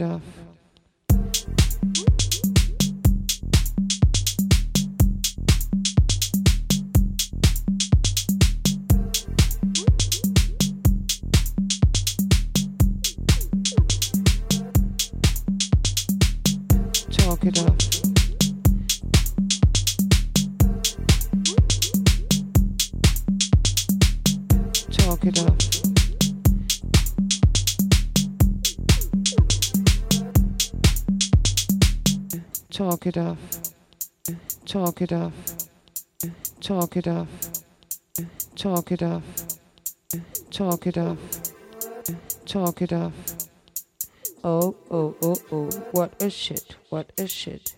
Stuff. It up. Talk it off, Talk it off, Talk it off, Talk it off. Oh, oh, oh, oh, what a shit, what a shit.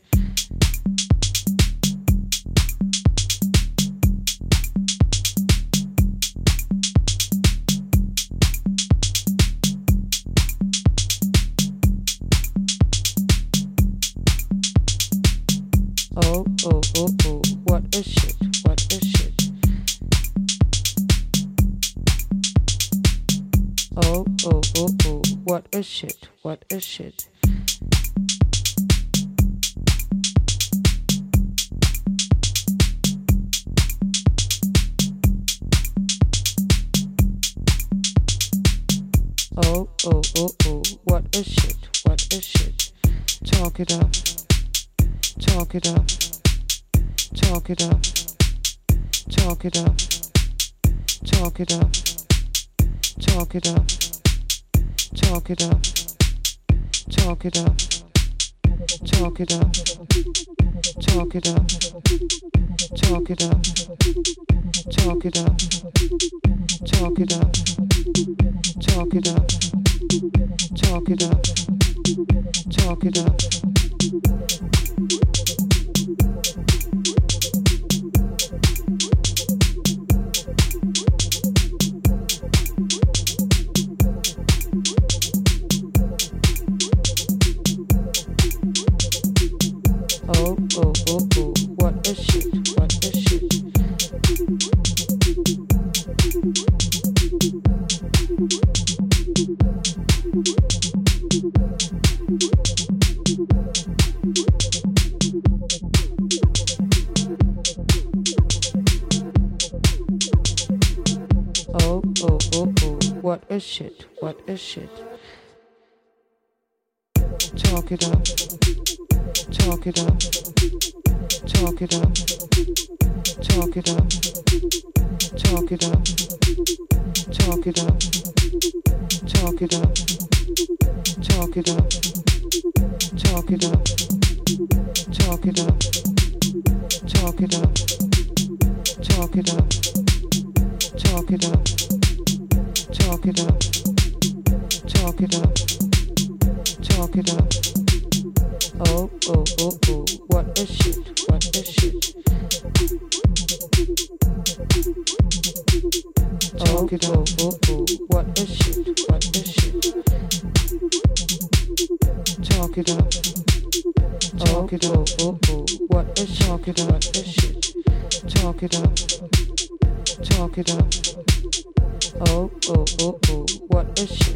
Oh, oh, what a shit, what a shit. Oh, oh, oh, oh, what a shit, what a shit. Oh, oh, oh, oh, what a shit, what a shit. Talk it up. Talk it up. Talk it up. Talk it up. Talk it up. Talk it up. Talk it up. Talk it up. Talk it up. Talk it up. Talk it up. Talk it up. Talk it up. Talk it up. Talk it up. Talk it up. Shit. Talk it up. Talk it up. Talk it up. Talk it up. Talk it up. Talk it up. Talk it up. Talk it up. Talk it up. Talk it up. Talk it up. Talk it up. Talk it up. Talk it up. Talk it up. Talk it up. Oh, oh, oh, oh, what a shit, what a shit. Oh, oh, oh, oh, what a shit, what a shit. Talk it up. Talk it up, oh, oh, what a talk it up, what a shit. Talk it up. Talk it up. Oh, oh, oh, oh, what a shit.